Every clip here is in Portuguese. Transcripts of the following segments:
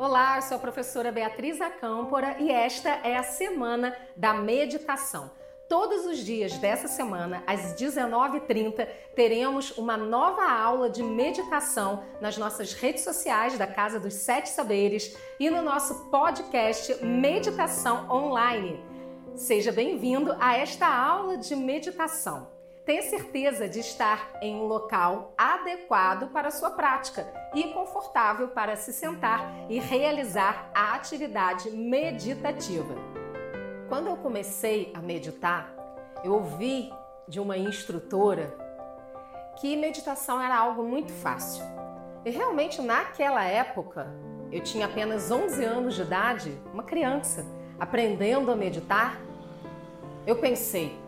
Olá, sou a professora Beatriz Acâmpora e esta é a semana da meditação. Todos os dias dessa semana, às 19h30, teremos uma nova aula de meditação nas nossas redes sociais da Casa dos Sete Saberes e no nosso podcast Meditação Online. Seja bem-vindo a esta aula de meditação. Tenha certeza de estar em um local adequado para a sua prática e confortável para se sentar e realizar a atividade meditativa. Quando eu comecei a meditar, eu ouvi de uma instrutora que meditação era algo muito fácil. E realmente naquela época, eu tinha apenas 11 anos de idade, uma criança, aprendendo a meditar. Eu pensei,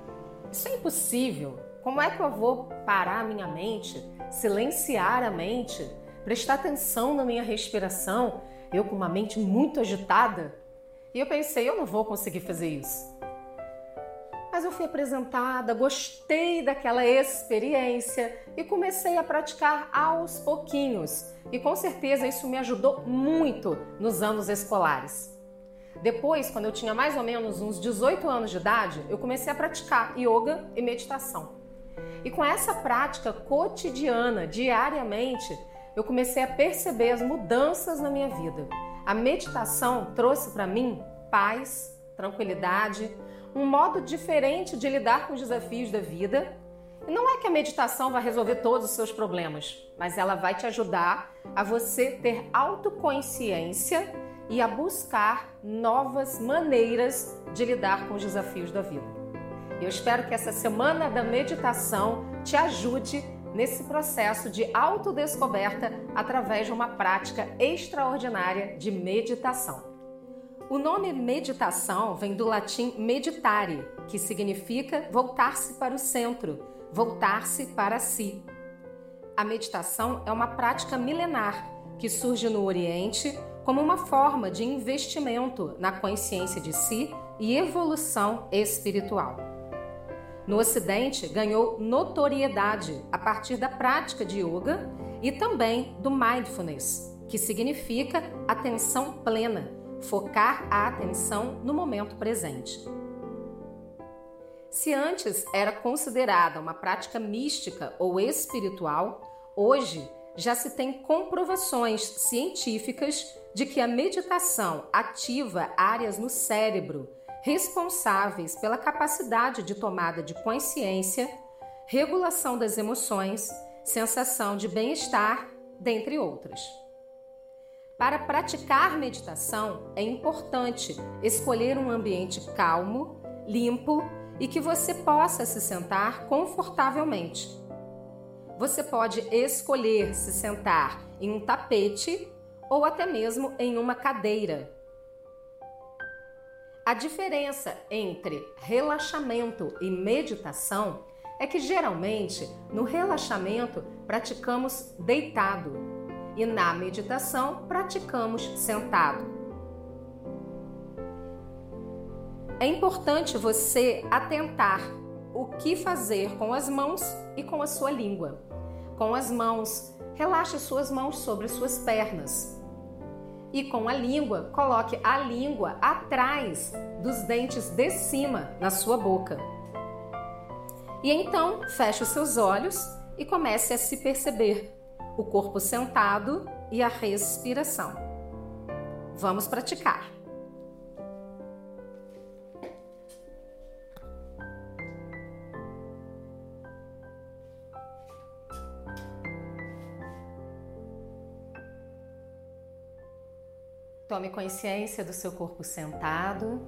isso é impossível. Como é que eu vou parar a minha mente, silenciar a mente, prestar atenção na minha respiração, eu com uma mente muito agitada? E eu pensei, eu não vou conseguir fazer isso. Mas eu fui apresentada, gostei daquela experiência e comecei a praticar aos pouquinhos. E com certeza isso me ajudou muito nos anos escolares. Depois, quando eu tinha mais ou menos uns 18 anos de idade, eu comecei a praticar yoga e meditação. E com essa prática cotidiana, diariamente, eu comecei a perceber as mudanças na minha vida. A meditação trouxe para mim paz, tranquilidade, um modo diferente de lidar com os desafios da vida. E não é que a meditação vai resolver todos os seus problemas, mas ela vai te ajudar a você ter autoconsciência e a buscar novas maneiras de lidar com os desafios da vida. Eu espero que essa semana da meditação te ajude nesse processo de autodescoberta através de uma prática extraordinária de meditação. O nome meditação vem do latim meditare, que significa voltar-se para o centro, voltar-se para si. A meditação é uma prática milenar que surge no Oriente como uma forma de investimento na consciência de si e evolução espiritual. No Ocidente, ganhou notoriedade a partir da prática de yoga e também do mindfulness, que significa atenção plena, focar a atenção no momento presente. Se antes era considerada uma prática mística ou espiritual, hoje já se tem comprovações científicas de que a meditação ativa áreas no cérebro responsáveis pela capacidade de tomada de consciência, regulação das emoções, sensação de bem-estar, dentre outras. Para praticar meditação, é importante escolher um ambiente calmo, limpo e que você possa se sentar confortavelmente. Você pode escolher se sentar em um tapete ou até mesmo em uma cadeira. A diferença entre relaxamento e meditação é que geralmente no relaxamento praticamos deitado e na meditação praticamos sentado. É importante você atentar o que fazer com as mãos e com a sua língua. Com as mãos, relaxe suas mãos sobre suas pernas. E com a língua, coloque a língua atrás dos dentes de cima na sua boca. E então, feche os seus olhos e comece a se perceber o corpo sentado e a respiração. Vamos praticar. Tome consciência do seu corpo sentado.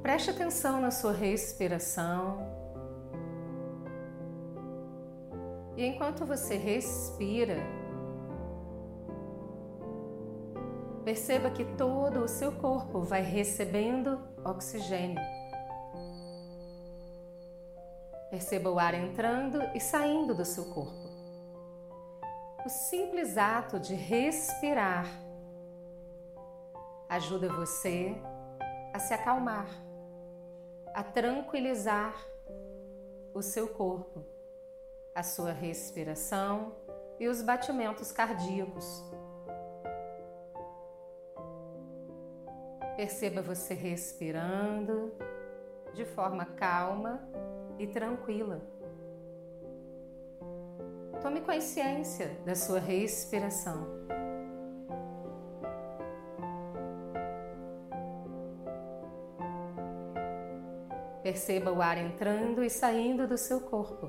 Preste atenção na sua respiração. E enquanto você respira, perceba que todo o seu corpo vai recebendo oxigênio. Perceba o ar entrando e saindo do seu corpo. O simples ato de respirar ajuda você a se acalmar, a tranquilizar o seu corpo, a sua respiração e os batimentos cardíacos. Perceba você respirando de forma calma e tranquila. Tome consciência da sua respiração. Perceba o ar entrando e saindo do seu corpo.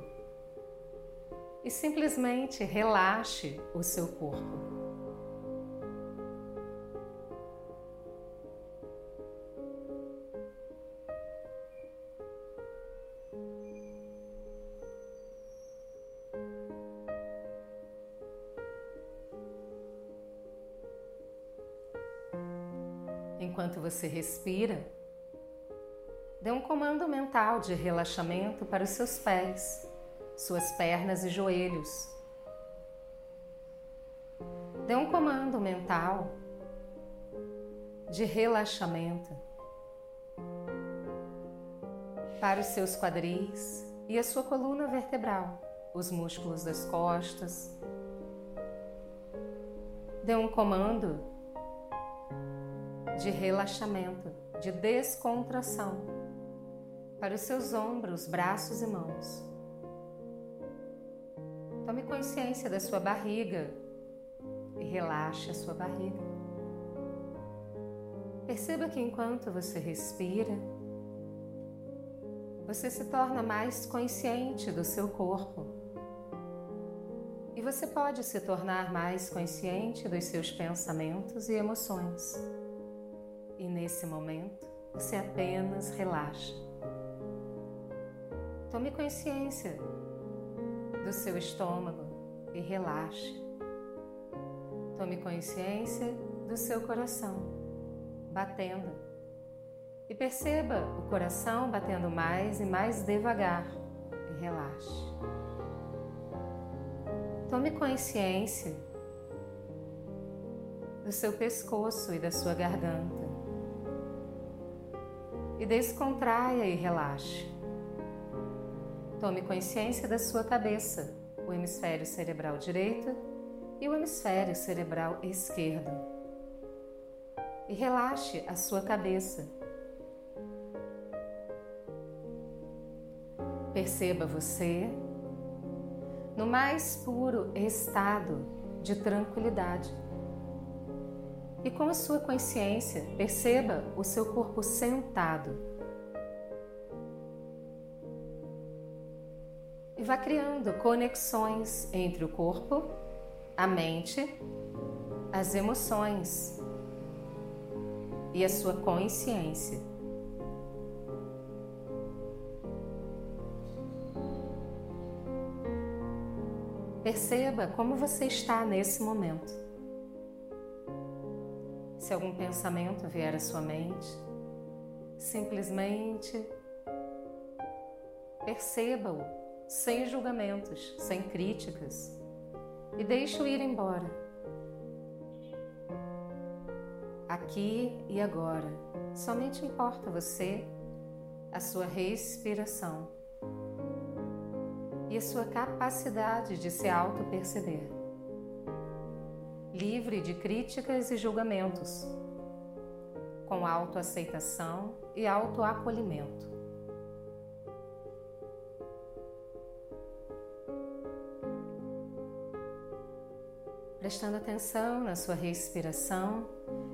E simplesmente relaxe o seu corpo. Enquanto você respira, dê um comando mental de relaxamento para os seus pés, suas pernas e joelhos. Dê um comando mental de relaxamento para os seus quadris e a sua coluna vertebral, os músculos das costas. Dê um comando de relaxamento, de descontração para os seus ombros, braços e mãos. Tome consciência da sua barriga e relaxe a sua barriga. Perceba que enquanto você respira, você se torna mais consciente do seu corpo. E você pode se tornar mais consciente dos seus pensamentos e emoções. E nesse momento, você apenas relaxa. Tome consciência do seu estômago e relaxe. Tome consciência do seu coração batendo. E perceba o coração batendo mais e mais devagar e relaxe. Tome consciência do seu pescoço e da sua garganta e descontraia e relaxe. Tome consciência da sua cabeça, o hemisfério cerebral direito e o hemisfério cerebral esquerdo. E relaxe a sua cabeça. Perceba você no mais puro estado de tranquilidade. E com a sua consciência, perceba o seu corpo sentado. E vá criando conexões entre o corpo, a mente, as emoções e a sua consciência. Perceba como você está nesse momento. Se algum pensamento vier à sua mente, simplesmente perceba-o sem julgamentos, sem críticas e deixe-o ir embora. Aqui e agora, somente importa você, a sua respiração e a sua capacidade de se auto-perceber livre de críticas e julgamentos, com autoaceitação e autoacolhimento. Prestando atenção na sua respiração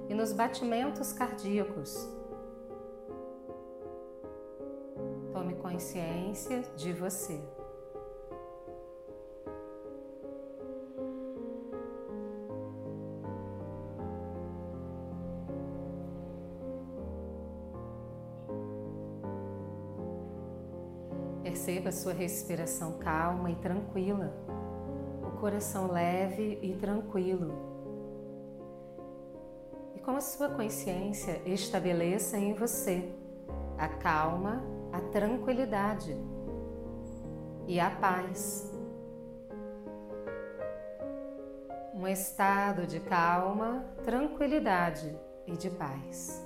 e nos batimentos cardíacos. Tome consciência de você. Perceba a sua respiração calma e tranquila, o coração leve e tranquilo. E com a sua consciência, estabeleça em você a calma, a tranquilidade e a paz. Um estado de calma, tranquilidade e de paz.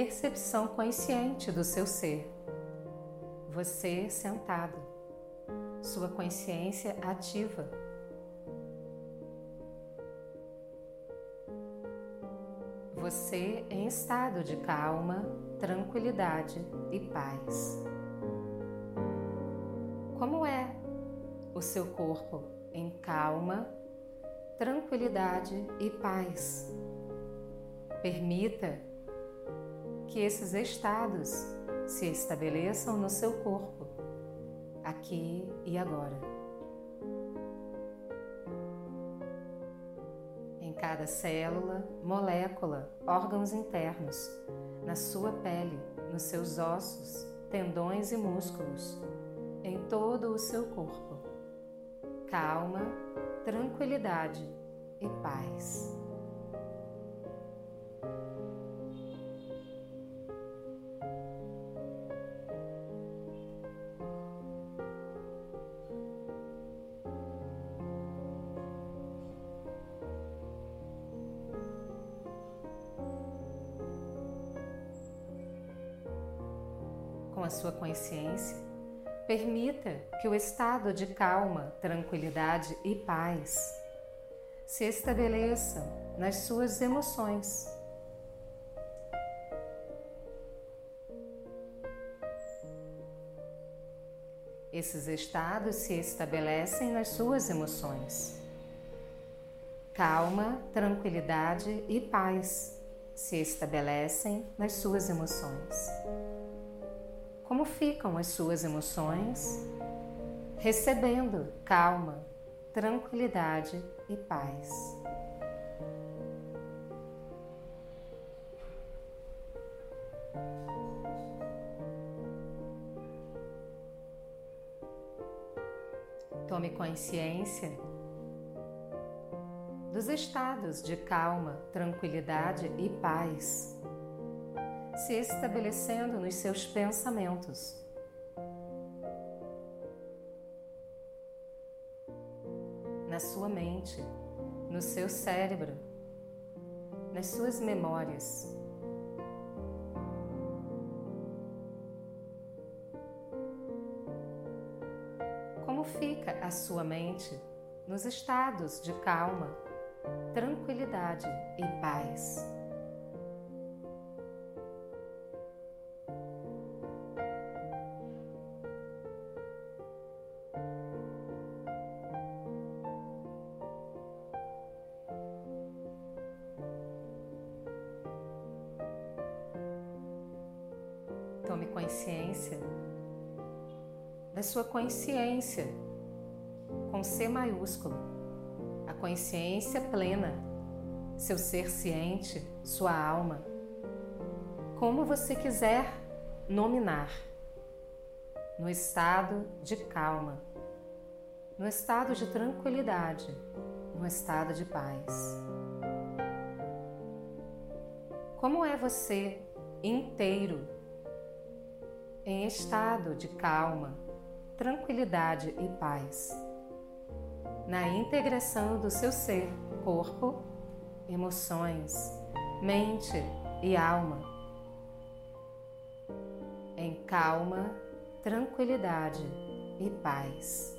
Percepção consciente do seu ser. Você sentado, sua consciência ativa. Você em estado de calma, tranquilidade e paz. Como é o seu corpo em calma, tranquilidade e paz? Permita que esses estados se estabeleçam no seu corpo, aqui e agora. Em cada célula, molécula, órgãos internos, na sua pele, nos seus ossos, tendões e músculos, em todo o seu corpo. Calma, tranquilidade e paz. Com a sua consciência, permita que o estado de calma, tranquilidade e paz se estabeleça nas suas emoções. Esses estados se estabelecem nas suas emoções. Calma, tranquilidade e paz se estabelecem nas suas emoções. Como ficam as suas emoções? Recebendo calma, tranquilidade e paz. Tome consciência dos estados de calma, tranquilidade e paz se estabelecendo nos seus pensamentos. Na sua mente, no seu cérebro, nas suas memórias. Como fica a sua mente nos estados de calma, tranquilidade e paz? Sua consciência com C maiúsculo, a consciência plena, seu ser ciente, sua alma, como você quiser nominar, no estado de calma, no estado de tranquilidade, no estado de paz. Como é você inteiro em estado de calma, tranquilidade e paz. Na integração do seu ser, corpo, emoções, mente e alma. Em calma, tranquilidade e paz.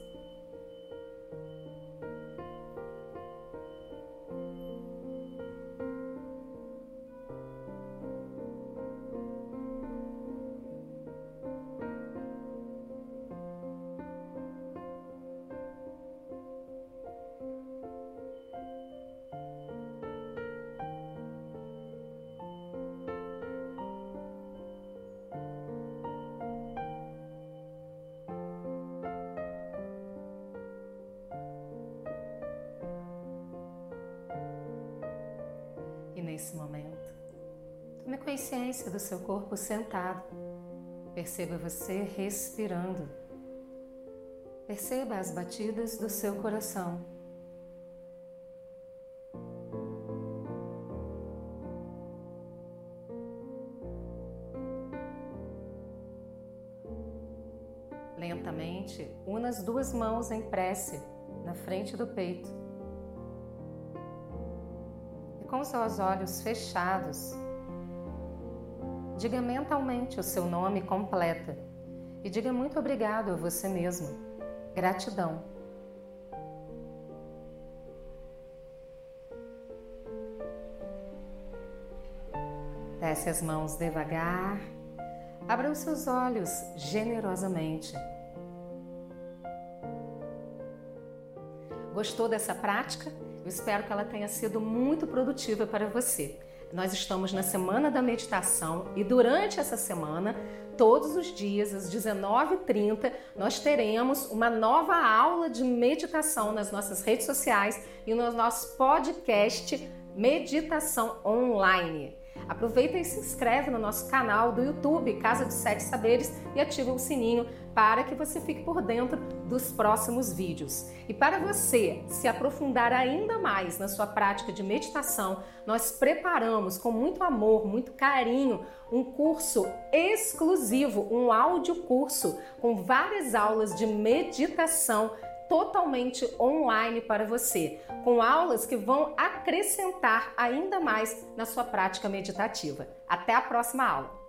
Nesse momento. Tome consciência do seu corpo sentado. Perceba você respirando. Perceba as batidas do seu coração. Lentamente, una as duas mãos em prece na frente do peito com seus olhos fechados, Diga mentalmente o seu nome completo e diga muito obrigado a você mesmo. Gratidão. Desce as mãos devagar. Abra os seus olhos generosamente. Gostou dessa prática? Eu espero que ela tenha sido muito produtiva para você. Nós estamos na semana da meditação e durante essa semana, todos os dias às 19h30, nós teremos uma nova aula de meditação nas nossas redes sociais e no nosso podcast Meditação Online. Aproveita e se inscreve no nosso canal do YouTube Casa dos Sete Saberes e ativa o sininho para que você fique por dentro dos próximos vídeos. E para você se aprofundar ainda mais na sua prática de meditação, nós preparamos com muito amor, muito carinho, um curso exclusivo, um áudio curso com várias aulas de meditação totalmente online para você, com aulas que vão acrescentar ainda mais na sua prática meditativa. Até a próxima aula!